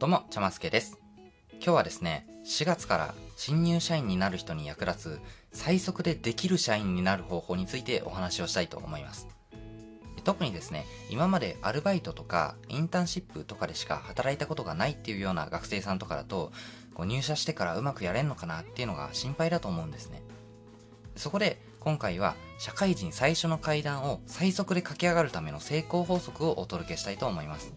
どうも、ちゃますけです。今日はですね、4月から新入社員になる人に役立つ最速でできる社員になる方法についてお話をしたいと思います。特にですね、今までアルバイトとかインターンシップとかでしか働いたことがないっていうような学生さんとかだと、こう入社してからうまくやれんのかなっていうのが心配だと思うんですね。そこで今回は社会人最初の階段を最速で駆け上がるための成功法則をお届けしたいと思います。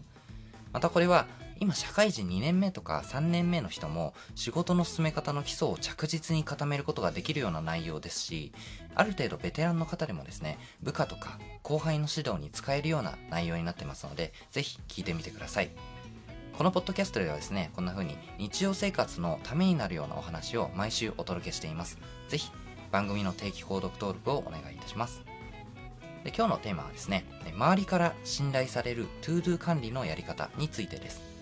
またこれは今社会人2年目とか3年目の人も仕事の進め方の基礎を着実に固めることができるような内容ですし、ある程度ベテランの方でもですね、部下とか後輩の指導に使えるような内容になってますので、ぜひ聞いてみてください。このポッドキャストではですね、こんな風に日常生活のためになるようなお話を毎週お届けしています。ぜひ番組の定期購読登録をお願いいたします。で今日のテーマはですね、周りから信頼される ToDo 管理のやり方についてです。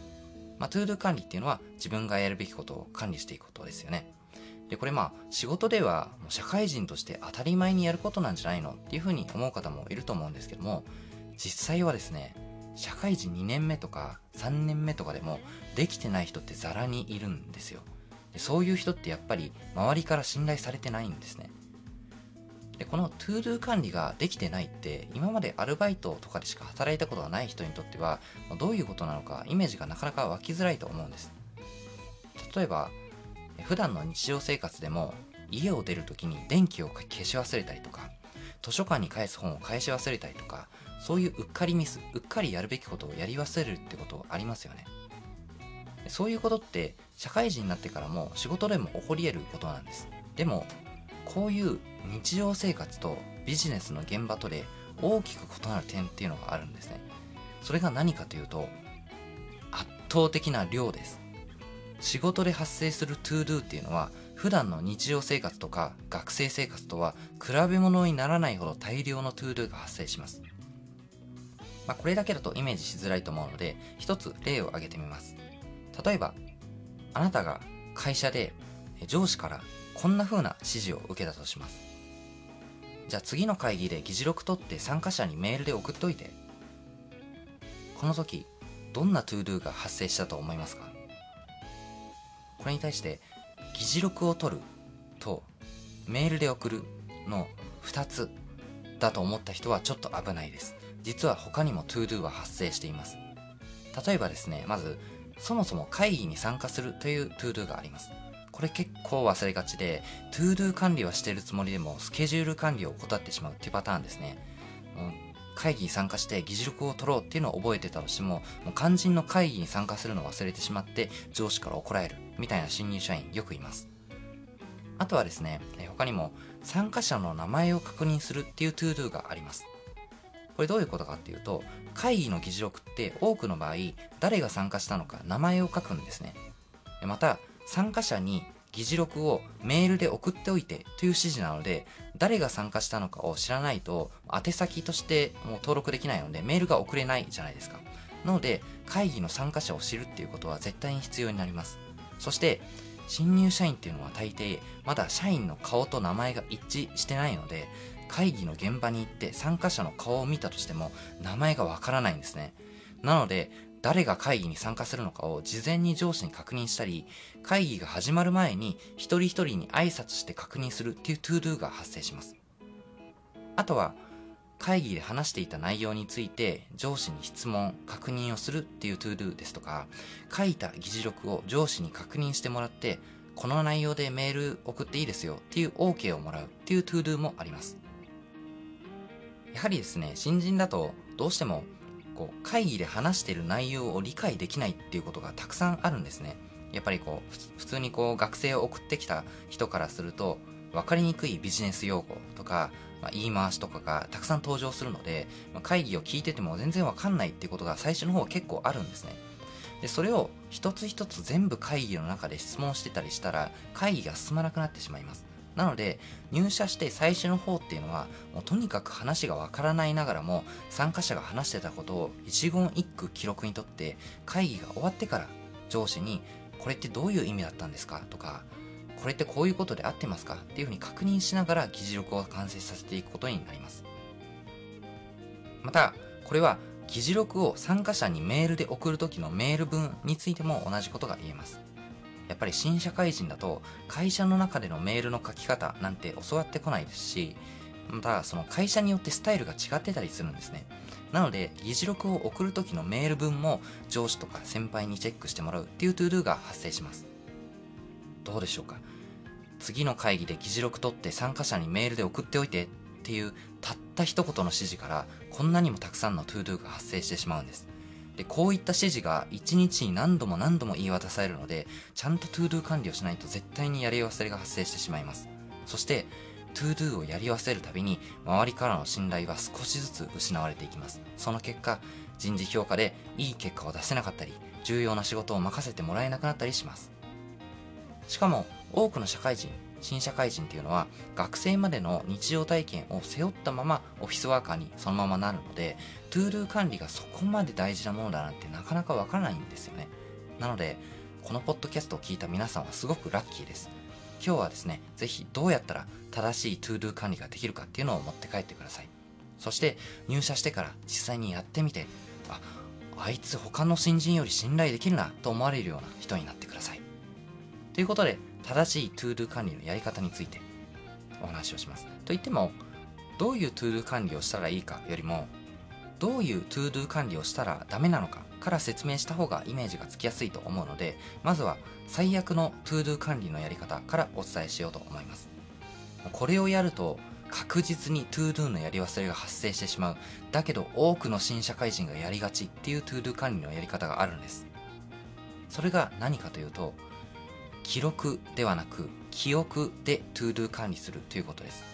まあ、ToDo 管理っていうのは自分がやるべきことを管理していくことですよね。で、これまあ仕事ではもう社会人として当たり前にやることなんじゃないのっていうふうに思う方もいると思うんですけども、実際はですね、社会人2年目とか3年目とかでもできてない人ってザラにいるんですよ。でそういう人ってやっぱり周りから信頼されてないんですね。でこの ToDo 管理ができてないって今までアルバイトとかでしか働いたことがない人にとってはどういうことなのかイメージがなかなか湧きづらいと思うんです。例えば普段の日常生活でも家を出るときに電気を消し忘れたりとか図書館に返す本を返し忘れたりとかそういううっかりミスうっかりやるべきことをやり忘れるってことありますよね。そういうことって社会人になってからも仕事でも起こり得ることなんです。でもこういう日常生活とビジネスの現場とで大きく異なる点っていうのがあるんですね。それが何かというと、圧倒的な量です。仕事で発生する to do っていうのは、普段の日常生活とか学生生活とは比べ物にならないほど大量の to do が発生します。まあ、これだけだとイメージしづらいと思うので、一つ例を挙げてみます。例えば、あなたが会社で上司からこんな風な指示を受けたとします。じゃあ次の会議で議事録取って参加者にメールで送っといて。この時、どんな ToDo が発生したと思いますか？これに対して、議事録を取るとメールで送るの2つだと思った人はちょっと危ないです。実は他にも ToDo は発生しています。例えばですね、まず、そもそも会議に参加するという ToDo があります。これ結構忘れがちで、 ToDo 管理はしてるつもりでも、スケジュール管理を怠ってしまうっていうパターンですね。会議に参加して議事録を取ろうっていうのを覚えてたとしても、もう肝心の会議に参加するのを忘れてしまって上司から怒られるみたいな新入社員よくいます。あとはですね、他にも参加者の名前を確認するっていう ToDo があります。これどういうことかっていうと、会議の議事録って多くの場合、誰が参加したのか名前を書くんですね。また、参加者に議事録をメールで送っておいてという指示なので、誰が参加したのかを知らないと、宛先としてもう登録できないので、メールが送れないじゃないですか。なので、会議の参加者を知るっていうことは絶対に必要になります。そして、新入社員っていうのは大抵、まだ社員の顔と名前が一致してないので、会議の現場に行って参加者の顔を見たとしても、名前がわからないんですね。なので、誰が会議に参加するのかを事前に上司に確認したり、会議が始まる前に一人一人に挨拶して確認するっていう to do が発生します。あとは、会議で話していた内容について上司に質問、確認をするっていう to do ですとか、書いた議事録を上司に確認してもらって、この内容でメール送っていいですよっていう OK をもらうっていう to do もあります。やはりですね、新人だとどうしてもこう会議で話してる内容を理解できないっていうことがたくさんあるんですね。やっぱりこう、普通にこう学生を送ってきた人からすると、分かりにくいビジネス用語とか、まあ、言い回しとかがたくさん登場するので、まあ、会議を聞いてても全然わかんないっていうことが最初の方は結構あるんですね。で、それを一つ一つ全部会議の中で質問してたりしたら、会議が進まなくなってしまいます。なので、入社して最初の方っていうのは、もうとにかく話がわからないながらも、参加者が話してたことを一言一句記録にとって、会議が終わってから上司に、これってどういう意味だったんですか？とか、これってこういうことで合ってますか？っていうふうに確認しながら議事録を完成させていくことになります。また、これは議事録を参加者にメールで送る時のメール文についても同じことが言えます。やっぱり新社会人だと会社の中でのメールの書き方なんて教わってこないですしまたその会社によってスタイルが違ってたりするんですね。なので議事録を送る時のメール文も上司とか先輩にチェックしてもらうっていう ToDo が発生します。どうでしょうか？次の会議で議事録取って参加者にメールで送っておいてっていうたった一言の指示からこんなにもたくさんの ToDo が発生してしまうんです。でこういった指示が1日に何度も何度も言い渡されるのでちゃんと ToDo 管理をしないと絶対にやり忘れが発生してしまいます。そして ToDo をやり忘れるたびに周りからの信頼は少しずつ失われていきます。その結果人事評価でいい結果を出せなかったり重要な仕事を任せてもらえなくなったりします。しかも多くの社会人新社会人っていうのは学生までの日常体験を背負ったままオフィスワーカーにそのままなるので ToDo 管理がそこまで大事なものだなんてなかなかわからないんですよね。なのでこのポッドキャストを聞いた皆さんはすごくラッキーです。今日はですねぜひどうやったら正しい ToDo 管理ができるかっていうのを持って帰ってください。そして入社してから実際にやってみてああいつ他の新人より信頼できるなと思われるような人になってください。ということで正しい ToDo 管理のやり方についてお話をします。といっても、どういう ToDo 管理をしたらいいかよりも、どういう ToDo 管理をしたらダメなのかから説明した方がイメージがつきやすいと思うので、まずは最悪の ToDo 管理のやり方からお伝えしようと思います。これをやると確実に ToDo のやり忘れが発生してしまう。だけど多くの新社会人がやりがちっていう ToDo 管理のやり方があるんです。それが何かというと、記録ではなく記憶で ToDo 管理するということです。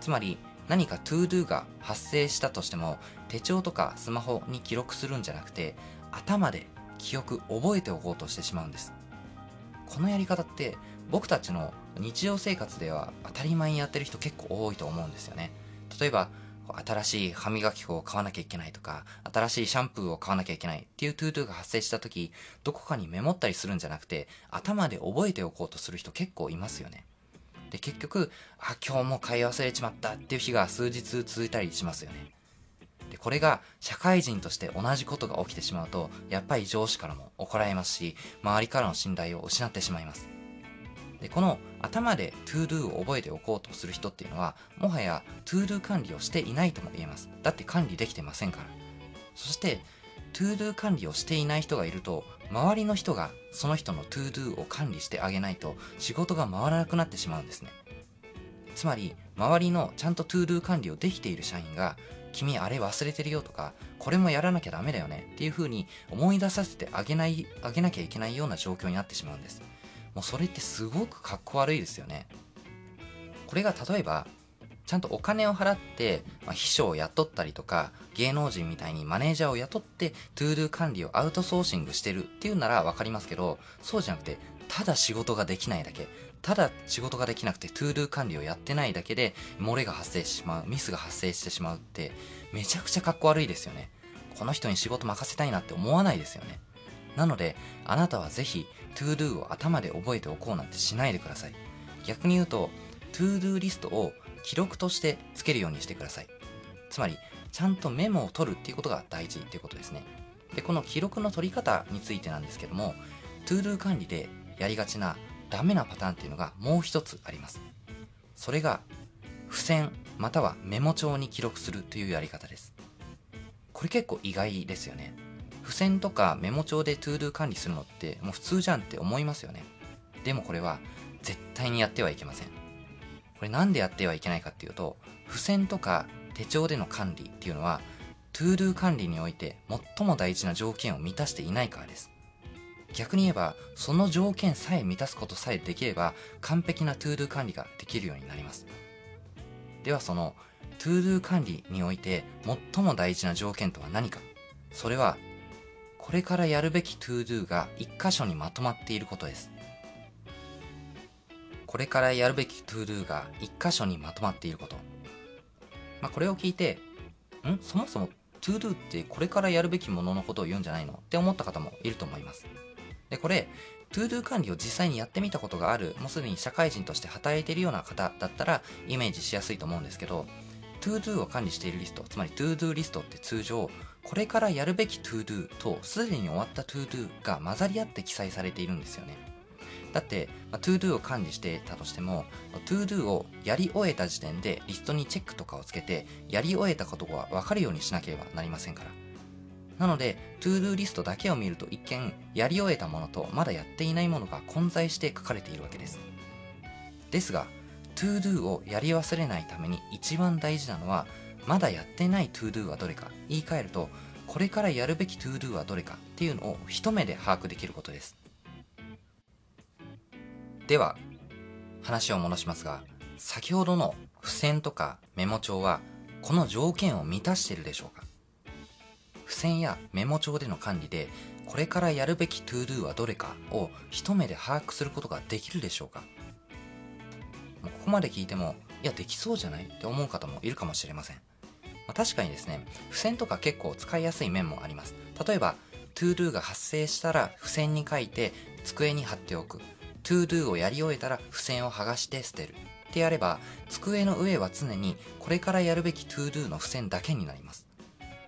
つまり何か ToDo が発生したとしても手帳とかスマホに記録するんじゃなくて頭で記憶覚えておこうとしてしまうんです。このやり方って僕たちの日常生活では当たり前にやってる人結構多いと思うんですよね。例えば新しい歯磨き粉を買わなきゃいけないとか、新しいシャンプーを買わなきゃいけないっていうトゥートゥが発生した時、どこかにメモったりするんじゃなくて、頭で覚えておこうとする人結構いますよね。で、結局、あ、今日も買い忘れちまったっていう日が数日続いたりしますよね。で、これが社会人として同じことが起きてしまうと、やっぱり上司からも怒られますし、周りからの信頼を失ってしまいます。でこの頭で ToDo を覚えておこうとする人っていうのはもはや ToDo 管理をしていないとも言えます。だって管理できてませんから。そして ToDo 管理をしていない人がいると周りの人がその人の ToDo を管理してあげないと仕事が回らなくなってしまうんですね。つまり周りのちゃんと ToDo 管理をできている社員が君あれ忘れてるよとかこれもやらなきゃダメだよねっていう風に思い出させてあげないあげなきゃいけないような状況になってしまうんです。もうそれってすごくかっこ悪いですよね。これが例えばちゃんとお金を払って、まあ、秘書を雇ったりとか芸能人みたいにマネージャーを雇って ToDo 管理をアウトソーシングしてるっていうなら分かりますけどそうじゃなくてただ仕事ができないだけただ仕事ができなくて ToDo 管理をやってないだけで漏れが発生してしまうミスが発生してしまうってめちゃくちゃかっこ悪いですよね。この人に仕事任せたいなって思わないですよね。なのであなたはぜひ ToDo を頭で覚えておこうなんてしないでください。逆に言うと ToDo リストを記録としてつけるようにしてください。つまりちゃんとメモを取るっていうことが大事っていうことですね。でこの記録の取り方についてなんですけども ToDo 管理でやりがちなダメなパターンっていうのがもう一つあります。それが付箋またはメモ帳に記録するというやり方です。これ結構意外ですよね。付箋とかメモ帳で ToDo 管理するのってもう普通じゃんって思いますよね。でもこれは絶対にやってはいけません。これなんでやってはいけないかっていうと、付箋とか手帳での管理っていうのは ToDo 管理において最も大事な条件を満たしていないからです。逆に言えば、その条件さえ満たすことさえできれば、完璧な ToDo 管理ができるようになります。ではその ToDo 管理において最も大事な条件とは何かそれはこれからやるべき ToDo が一箇所にまとまっていることです。これからやるべき ToDo が一箇所にまとまっていること。まあ、これを聞いて、ん？そもそも ToDo ってこれからやるべきもののことを言うんじゃないの？って思った方もいると思います。で、これ、ToDo 管理を実際にやってみたことがある、もうすでに社会人として働いているような方だったらイメージしやすいと思うんですけど、ToDo を管理しているリスト、つまり ToDo リストって通常、これからやるべき ToDo とすでに終わった ToDo が混ざり合って記載されているんですよね。だって、まあ、ToDo を管理してたとしても、ToDo をやり終えた時点でリストにチェックとかをつけて、やり終えたことがわかるようにしなければなりませんから。なので、ToDo リストだけを見ると一見、やり終えたものとまだやっていないものが混在して書かれているわけです。ですが、ToDo をやり忘れないために一番大事なのは、まだやってない ToDo はどれか、言い換えると、これからやるべき ToDo はどれかっていうのを一目で把握できることです。では、話を戻しますが、先ほどの付箋とかメモ帳は、この条件を満たしているでしょうか？付箋やメモ帳での管理で、これからやるべき ToDo はどれかを一目で把握することができるでしょうか？ここまで聞いても、いや、できそうじゃない？って思う方もいるかもしれません。まあ、確かにですね、付箋とか結構使いやすい面もあります。例えば、ToDo が発生したら付箋に書いて机に貼っておく。ToDo をやり終えたら付箋を剥がして捨てる。ってやれば、机の上は常にこれからやるべき ToDo の付箋だけになります。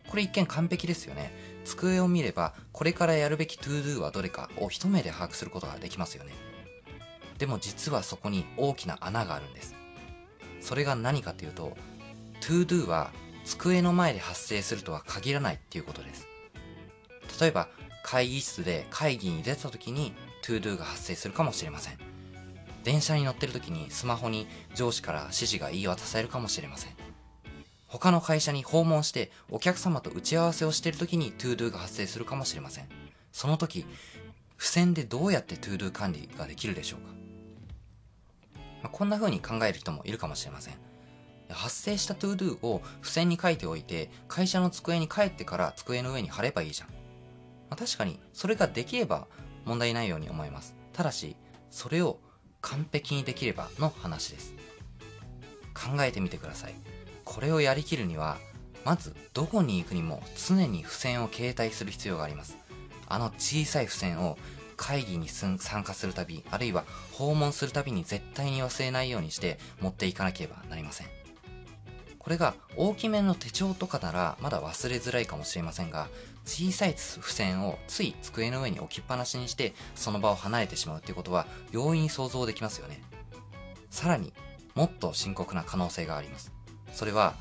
これ一見完璧ですよね。机を見れば、これからやるべき ToDo はどれかを一目で把握することができますよね。でも実はそこに大きな穴があるんです。それが何かというと、ToDo は机の前で発生するとは限らないっていうことです。例えば、会議室で会議に出た時に ToDo が発生するかもしれません。電車に乗ってる時にスマホに上司から指示が言い渡されるかもしれません。他の会社に訪問してお客様と打ち合わせをしている時に ToDo が発生するかもしれません。その時、付箋でどうやって ToDo 管理ができるでしょうか、まあ、こんな風に考える人もいるかもしれません。発生した ToDo を付箋に書いておいて、会社の机に帰ってから机の上に貼ればいいじゃん。まあ、確かに、それができれば問題ないように思います。ただし、それを完璧にできればの話です。考えてみてください。これをやりきるには、まずどこに行くにも常に付箋を携帯する必要があります。あの小さい付箋を会議に参加するたび、あるいは訪問するたびに絶対に忘れないようにして持っていかなければなりません。これが大きめの手帳とかならまだ忘れづらいかもしれませんが、小さい付箋をつい机の上に置きっぱなしにしてその場を離れてしまうということは容易に想像できますよね。さらにもっと深刻な可能性があります。それは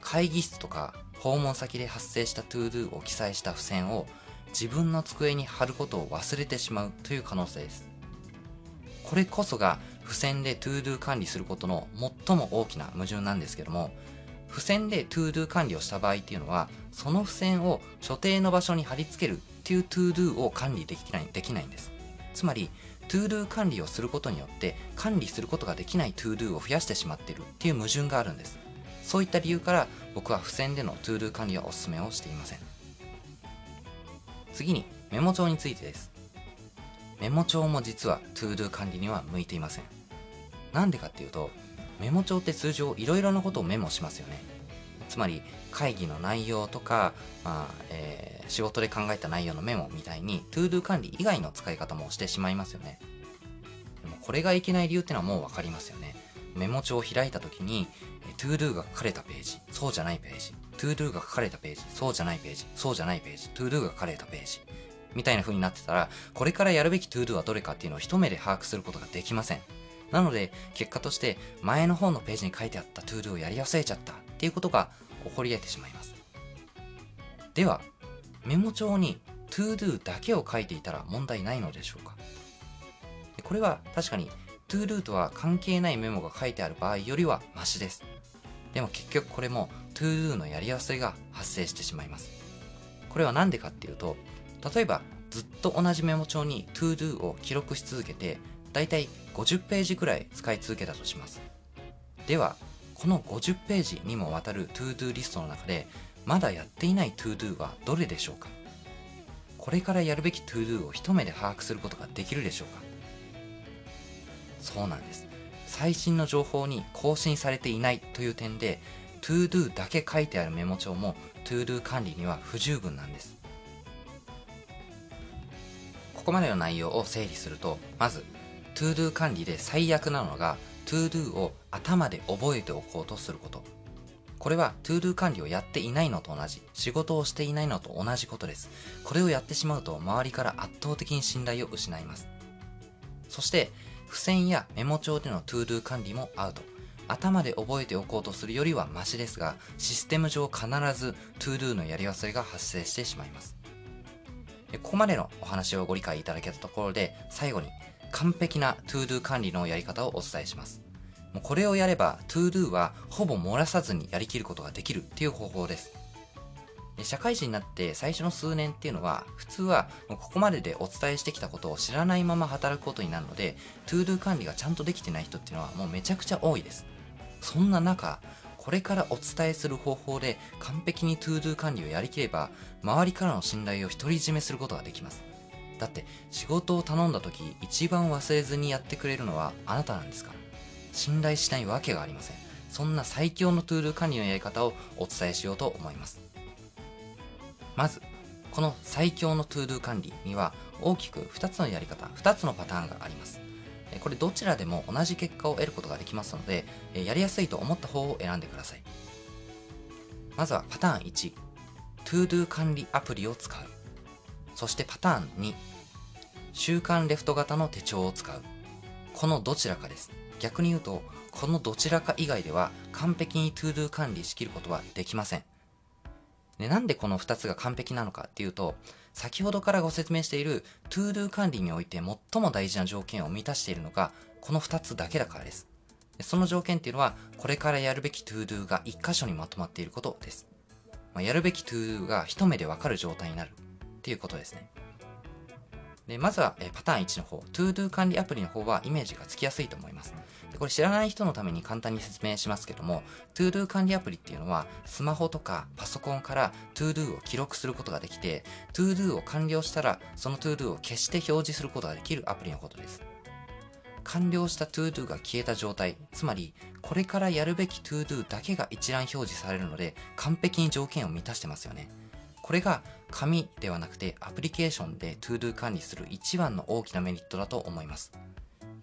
会議室とか訪問先で発生した ToDo を記載した付箋を自分の机に貼ることを忘れてしまうという可能性です。これこそが付箋で ToDo 管理することの最も大きな矛盾なんですけども、付箋で ToDo 管理をした場合っていうのは、その付箋を所定の場所に貼り付けるっていう ToDo を管理できない、できないんです。つまり、ToDo 管理をすることによって管理することができない ToDo を増やしてしまっているっていう矛盾があるんです。そういった理由から僕は付箋での ToDo 管理はお勧めをしていません。次にメモ帳についてです。メモ帳も実は ToDo 管理には向いていません。なんでかっていうと、メモ帳って通常いろいろなことをメモしますよね。つまり会議の内容とか、まあえー、仕事で考えた内容のメモみたいに ToDo 管理以外の使い方もしてしまいますよね。でもこれがいけない理由ってのはもうわかりますよね。メモ帳を開いた時に ToDo が書かれたページ、そうじゃないページ、ToDo が書かれたページ、そうじゃないページ、そうじゃないページ、ToDo が書かれたページ、みたいな風になってたら、これからやるべき ToDo はどれかっていうのを一目で把握することができません。なので、結果として前の方のページに書いてあった ToDo をやり忘れちゃったっていうことが起こり得てしまいます。では、メモ帳に ToDo だけを書いていたら問題ないのでしょうか？これは確かに ToDo とは関係ないメモが書いてある場合よりはマシです。でも結局これも ToDo のやり忘れが発生してしまいます。これは何でかっていうと、例えばずっと同じメモ帳に ToDo を記録し続けて、だいたい50ページくらい使い続けたとします。では、この50ページにもわたる ToDo リストの中で、まだやっていない ToDo はどれでしょうか？これからやるべき ToDo を一目で把握することができるでしょうか？そうなんです。最新の情報に更新されていないという点で、ToDo だけ書いてあるメモ帳も ToDo 管理には不十分なんです。ここまでの内容を整理すると、まず ToDo 管理で最悪なのが ToDo を頭で覚えておこうとすること。これは ToDo 管理をやっていないのと同じ、仕事をしていないのと同じことです。これをやってしまうと周りから圧倒的に信頼を失います。そして、付箋やメモ帳での ToDo 管理もアウト。頭で覚えておこうとするよりはマシですが、システム上必ず ToDo のやり忘れが発生してしまいます。ここまでのお話をご理解いただけたところで、最後に完璧な ToDo 管理のやり方をお伝えします。もうこれをやれば ToDo はほぼ漏らさずにやりきることができるっていう方法です。社会人になって最初の数年っていうのは普通はここまででお伝えしてきたことを知らないまま働くことになるので ToDo 管理がちゃんとできてない人っていうのはもうめちゃくちゃ多いです。そんな中、これからお伝えする方法で完璧に ToDo 管理をやりきれば周りからの信頼を独り占めすることができます。だって仕事を頼んだ時一番忘れずにやってくれるのはあなたなんですから。信頼しないわけがありません。そんな最強の ToDo 管理のやり方をお伝えしようと思います。まずこの最強の ToDo 管理には大きく2つのやり方2つのパターンがあります。これどちらでも同じ結果を得ることができますのでやりやすいと思った方を選んでください。まずはパターン1 ToDo 管理アプリを使う。そしてパターン2週刊レフト型の手帳を使う。このどちらかです。逆に言うとこのどちらか以外では完璧に ToDo 管理しきることはできません。でなんでこの2つが完璧なのかっていうと先ほどからご説明している ToDo 管理において最も大事な条件を満たしているのがこの2つだけだからです。その条件っていうのはこれからやるべき ToDo が1箇所にまとまっていることです、まあ、やるべき ToDo が一目でわかる状態になる。っていうことですね。でまずは、えパターン1の方、ToDo 管理アプリの方はイメージがつきやすいと思います。でこれ知らない人のために簡単に説明しますけども、ToDo 管理アプリっていうのは、スマホとかパソコンから ToDo を記録することができて、ToDo を完了したら、その ToDo を消して表示することができるアプリのことです。完了した ToDo が消えた状態、つまり、これからやるべき ToDo だけが一覧表示されるので、完璧に条件を満たしてますよね。これが紙ではなくてアプリケーションで ToDo 管理する一番の大きなメリットだと思います。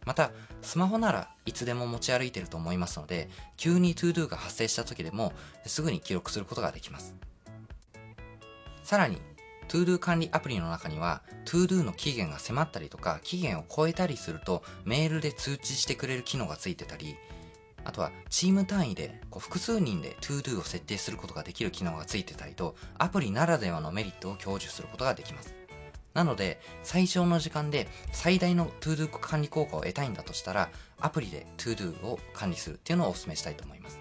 また、スマホならいつでも持ち歩いてると思いますので、急に ToDo が発生した時でもすぐに記録することができます。さらに、ToDo 管理アプリの中には ToDo の期限が迫ったりとか期限を超えたりするとメールで通知してくれる機能がついてたりあとはチーム単位でこう複数人で ToDo を設定することができる機能がついてたりとアプリならではのメリットを享受することができます。なので最小の時間で最大の ToDo 管理効果を得たいんだとしたらアプリで ToDo を管理するっていうのをお勧めしたいと思います。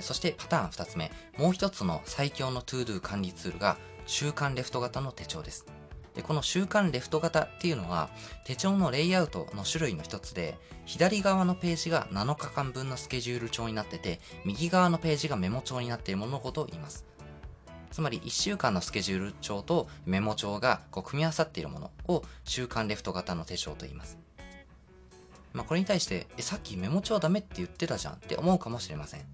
そしてパターン2つ目、もう一つの最強の ToDo 管理ツールが週間レフト型の手帳です。で、この週間レフト型っていうのは手帳のレイアウトの種類の一つで、左側のページが7日間分のスケジュール帳になってて、右側のページがメモ帳になっているもののことを言います。つまり1週間のスケジュール帳とメモ帳がこう組み合わさっているものを週間レフト型の手帳と言います。まあ、これに対して、え、さっきメモ帳ダメって言ってたじゃんって思うかもしれません。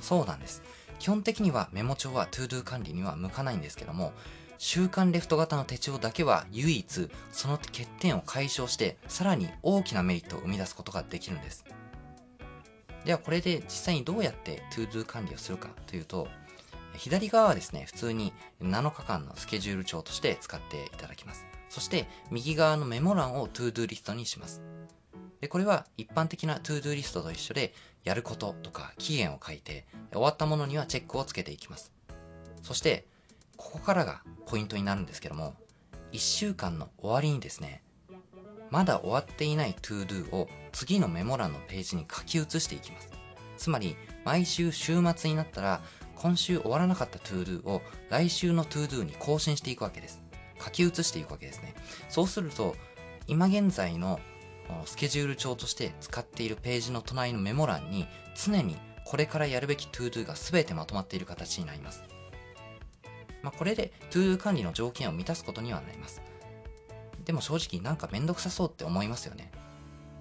そうなんです。基本的にはメモ帳は ToDo 管理には向かないんですけども、週刊レフト型の手帳だけは唯一その欠点を解消してさらに大きなメリットを生み出すことができるんです。ではこれで実際にどうやって ToDo 管理をするかというと左側はですね普通に7日間のスケジュール帳として使っていただきます。そして右側のメモ欄を ToDo リストにします。でこれは一般的な ToDo リストと一緒でやることとか期限を書いて終わったものにはチェックをつけていきます。そしてここからがポイントになるんですけども、1週間の終わりにですね、まだ終わっていない ToDo を次のメモ欄のページに書き写していきます。つまり、毎週週末になったら、今週終わらなかった ToDo を来週の ToDo に更新していくわけです。書き写していくわけですね。そうすると、今現在のスケジュール帳として使っているページの隣のメモ欄に常にこれからやるべき ToDo が全てまとまっている形になります。まあ、これで ToDo 管理の条件を満たすことにはなります。でも正直なんかめんどくさそうって思いますよね。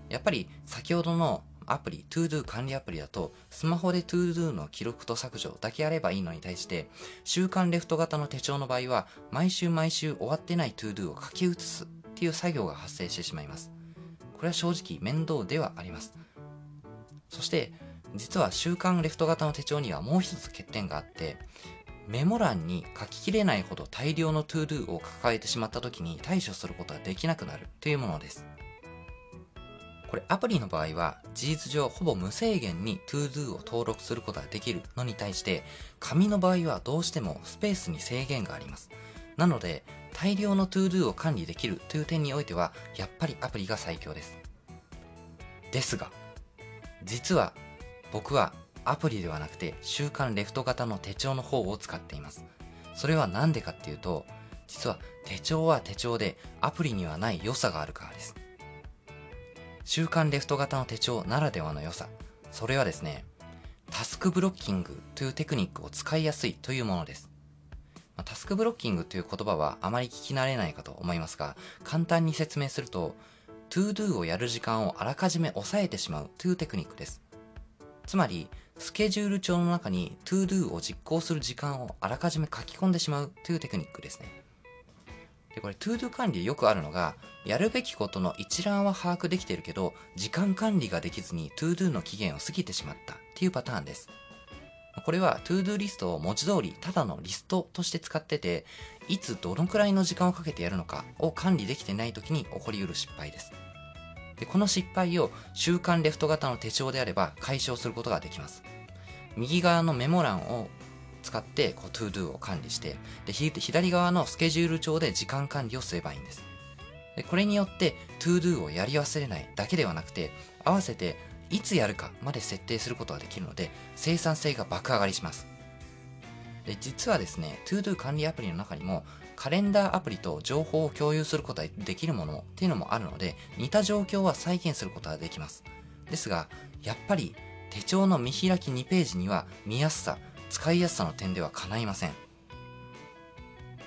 やっぱり先ほどのアプリ、ToDo 管理アプリだと、スマホで ToDo の記録と削除だけやればいいのに対して、週間レフト型の手帳の場合は、毎週毎週終わってない ToDo を書き写すっていう作業が発生してしまいます。これは正直面倒ではあります。そして、実は週間レフト型の手帳にはもう一つ欠点があって、メモ欄に書ききれないほど大量の ToDo を抱えてしまった時に対処することができなくなるというものです。これアプリの場合は事実上ほぼ無制限に ToDo を登録することができるのに対して紙の場合はどうしてもスペースに制限があります。なので大量の ToDo を管理できるという点においてはやっぱりアプリが最強です。ですが実は僕はアプリではなくて週刊レフト型の手帳の方を使っています。それは何でかっていうと実は手帳は手帳でアプリにはない良さがあるからです。週刊レフト型の手帳ならではの良さ。それはですね、タスクブロッキングというテクニックを使いやすいというものです。タスクブロッキングという言葉はあまり聞き慣れないかと思いますが、簡単に説明すると、to do をやる時間をあらかじめ抑えてしまうというテクニックです。つまり、スケジュール帳の中に to do を実行する時間をあらかじめ書き込んでしまうというテクニックですね。で、これ ToDo 管理でよくあるのが、やるべきことの一覧は把握できてるけど、時間管理ができずに ToDo の期限を過ぎてしまったっていうパターンです。これは ToDo リストを文字通りただのリストとして使ってて、いつどのくらいの時間をかけてやるのかを管理できてない時に起こりうる失敗です。でこの失敗を週刊レフト型の手帳であれば解消することができます。右側のメモ欄を使ってこう ToDo を管理してで左側のスケジュール帳で時間管理をすればいいんですでこれによって ToDo をやり忘れないだけではなくて合わせていつやるかまで設定することができるので生産性が爆上がりしますで実はですね ToDo 管理アプリの中にもカレンダーアプリと情報を共有することができるものっていうのもあるので似た状況は再現することができますですがやっぱり手帳の見開き2ページには見やすさ使いやすさの点では叶いません。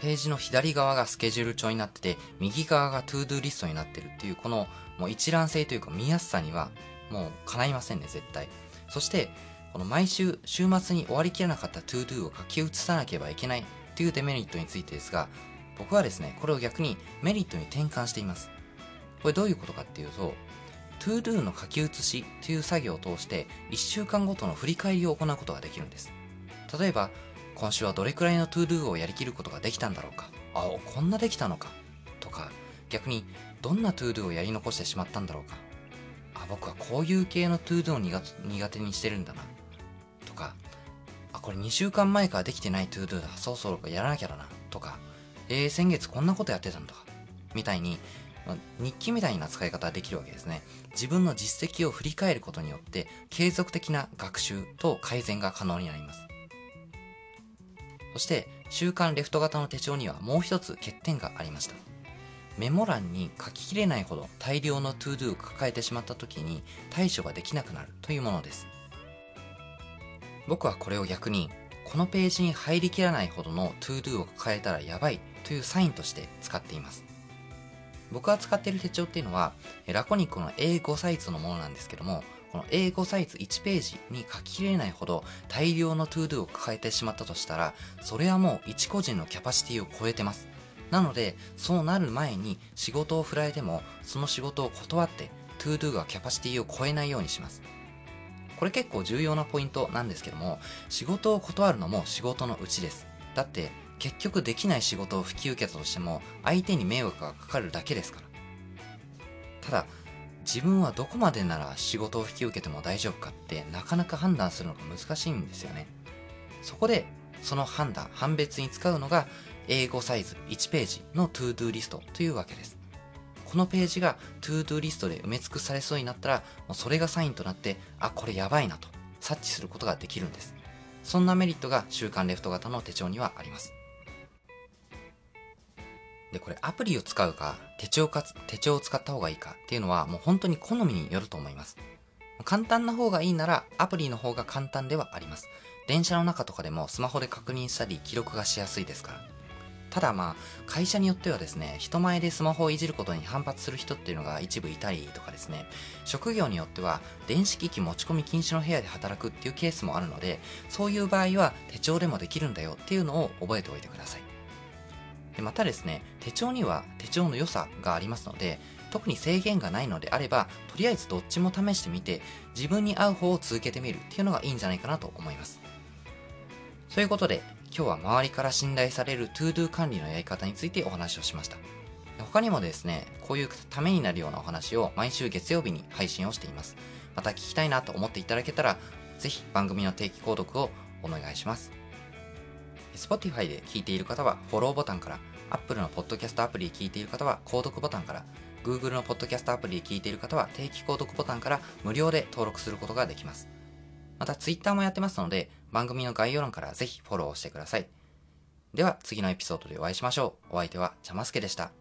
ページの左側がスケジュール帳になってて、右側が ToDo リストになってるっていう、このもう一覧性というか見やすさにはもう叶いませんね、絶対。そして、この毎週、週末に終わりきらなかった ToDo を書き写さなければいけないっていうデメリットについてですが、僕はですね、これを逆にメリットに転換しています。これどういうことかっていうと、ToDo の書き写しという作業を通して1週間ごとの振り返りを行うことができるんです。例えば、今週はどれくらいの ToDo をやりきることができたんだろうか。あ、こんなできたのか。とか、逆に、どんな ToDo をやり残してしまったんだろうか。あ、僕はこういう系の ToDo を苦手にしてるんだな。これ2週間前からできてない ToDo だ。そろそろやらなきゃだな。とか、えー、先月こんなことやってたんだ。みたいに、日記みたいな使い方ができるわけですね。自分の実績を振り返ることによって、継続的な学習と改善が可能になります。そして週刊レフト型の手帳にはもう一つ欠点がありました。メモ欄に書ききれないほど大量の ToDo を抱えてしまった時に対処ができなくなるというものです。僕はこれを逆にこのページに入りきらないほどの ToDo を抱えたらやばいというサインとして使っています。僕が使っている手帳っていうのはラコニックの A5 サイズのものなんですけどもこの英語サイズ1ページに書ききれないほど大量の ToDo を抱えてしまったとしたら、それはもう一個人のキャパシティを超えてます。なので、そうなる前に仕事を振られても、その仕事を断って ToDo がキャパシティを超えないようにします。これ結構重要なポイントなんですけども、仕事を断るのも仕事のうちです。だって、結局できない仕事を引き受けたとしても、相手に迷惑がかかるだけですから。ただ、自分はどこまでなら仕事を引き受けても大丈夫かってなかなか判断するのが難しいんですよね。そこで、その判断、判別に使うのが英語サイズ1ページの ToDo リストというわけです。このページが ToDo リストで埋め尽くされそうになったら、もうそれがサインとなって、あ、これやばいなと察知することができるんです。そんなメリットが週刊レフト型の手帳にはあります。で、これアプリを使うか、手帳か、手帳を使った方がいいかっていうのはもう本当に好みによると思います。簡単な方がいいならアプリの方が簡単ではあります。電車の中とかでもスマホで確認したり記録がしやすいですから。ただまあ、会社によってはですね、人前でスマホをいじることに反発する人っていうのが一部いたりとかですね、職業によっては電子機器持ち込み禁止の部屋で働くっていうケースもあるので、そういう場合は手帳でもできるんだよっていうのを覚えておいてください。でまたですね、手帳には手帳の良さがありますので、特に制限がないのであれば、とりあえずどっちも試してみて、自分に合う方を続けてみるっていうのがいいんじゃないかなと思います。そういうことで、今日は周りから信頼される ToDo 管理のやり方についてお話をしました。他にもですね、こういうためになるようなお話を毎週月曜日に配信をしています。また聞きたいなと思っていただけたら、ぜひ番組の定期購読をお願いします。Spotify で聞いている方はフォローボタンから、Apple のポッドキャストアプリで聞いている方は購読ボタンから、Google のポッドキャストアプリで聞いている方は定期購読ボタンから無料で登録することができます。また Twitter もやってますので、番組の概要欄からぜひフォローしてください。では次のエピソードでお会いしましょう。お相手はちゃますけでした。